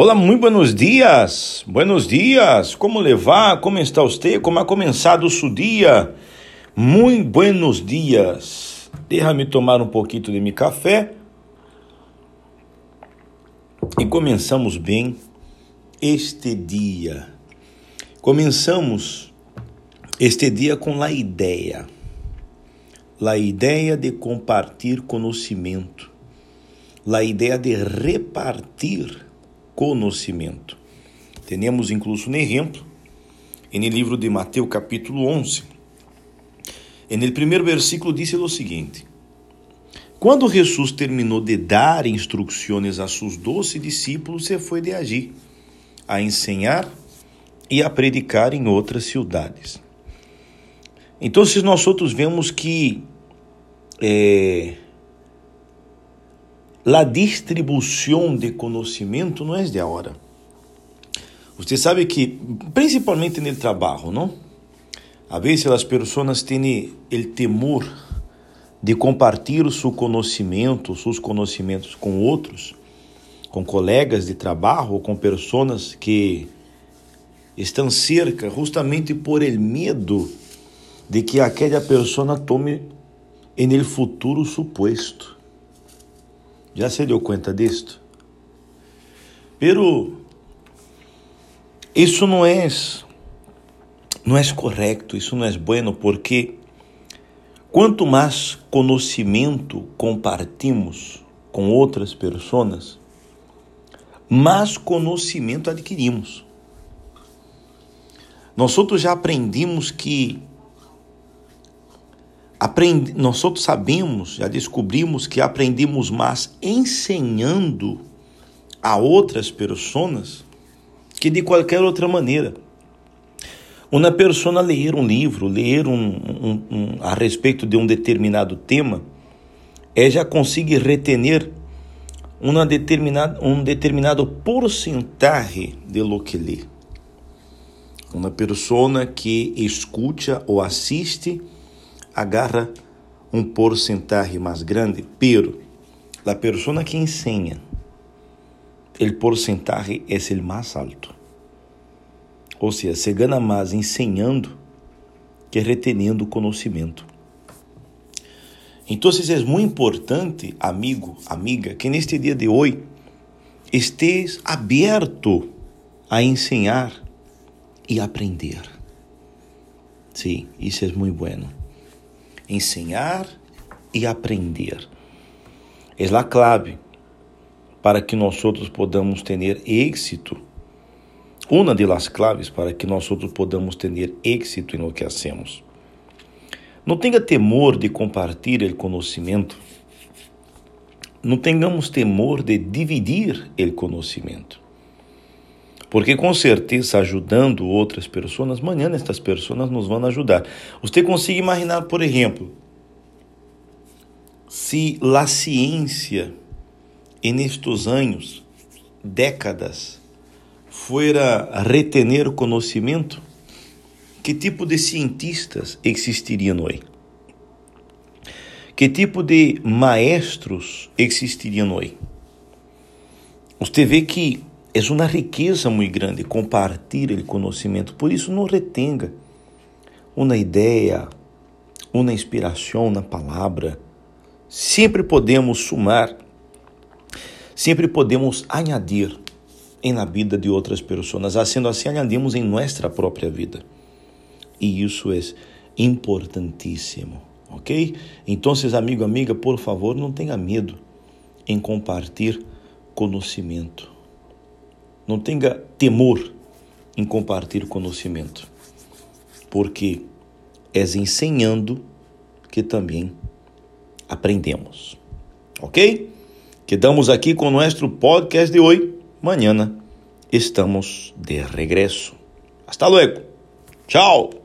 Olá, muito buenos dias. Buenos dias. Como levar? Como está você? Como ha começado o seu dia? Muito buenos dias. Deixa-me tomar um pouquinho de meu café. E começamos bem este dia. Começamos este dia com a ideia. A ideia de compartilhar conhecimento. A ideia de repartir conhecimento. Temos incluso um exemplo no livro de Mateus, capítulo 11. No primeiro versículo diz o seguinte: Quando Jesus terminou de dar instruções a seus doze discípulos, se foi de agir, a ensinar e a predicar em outras cidades. Então, nós outros vemos que eh, a distribuição de conhecimento não é de agora. Você sabe que, principalmente no trabalho, não? A vezes as pessoas têm o temor de compartilhar seu conhecimento, seus conhecimentos com outros, com colegas de trabalho ou com pessoas que estão cerca justamente por el medo de que aquela pessoa tome el futuro suposto. Já se deu conta disto? Pero isso não é não é correto, isso não é bueno, porque quanto mais conhecimento compartimos com outras pessoas, mais conhecimento adquirimos. Nós outros já aprendimos que Nós outros sabemos, já descobrimos que aprendemos mais ensinando a outras pessoas que de qualquer outra maneira. Uma pessoa ler um livro, ler um, um, um, a respeito de um determinado tema, é já conseguir retener uma determinada, um determinado porcentagem de lo que lê. Uma pessoa que escuta ou assiste agarra um porcentaje mais grande, pero la persona que enseña, el porcentaje es el más alto. Ou seja, se gana mais ensinando que reteniendo conhecimento. Então, é muito importante, amigo, amiga, que neste dia de hoje esteja aberto a ensinar e aprender. Sim, isso é muito bueno ensinar e aprender. É a clave para que nós outros podamos ter êxito. Uma das claves para que nós outros podamos ter êxito em lo que hacemos. Não tenha temor de compartilhar o conhecimento. Não tenhamos temor de dividir o conhecimento. Porque com certeza, ajudando outras pessoas, amanhã estas pessoas nos vão ajudar. Você consegue imaginar, por exemplo, se a ciência, em estes anos, décadas, fuera retener conhecimento, que tipo de cientistas existiriam hoje? Que tipo de maestros existiriam hoje? Você vê que é uma riqueza muito grande compartilhar o conhecimento. Por isso, não retenga uma ideia, uma inspiração uma palavra. Sempre podemos sumar, sempre podemos añadir em na vida de outras pessoas. Sendo assim, añadimos em nossa própria vida. E isso é importantíssimo, ok? Então, amigo, amiga, por favor, não tenha medo em compartilhar conhecimento não tenha temor em compartilhar conhecimento, porque é ensinando que também aprendemos. Ok? Quedamos aqui com nosso podcast de hoje. Mañana estamos de regresso. Hasta luego. Tchau.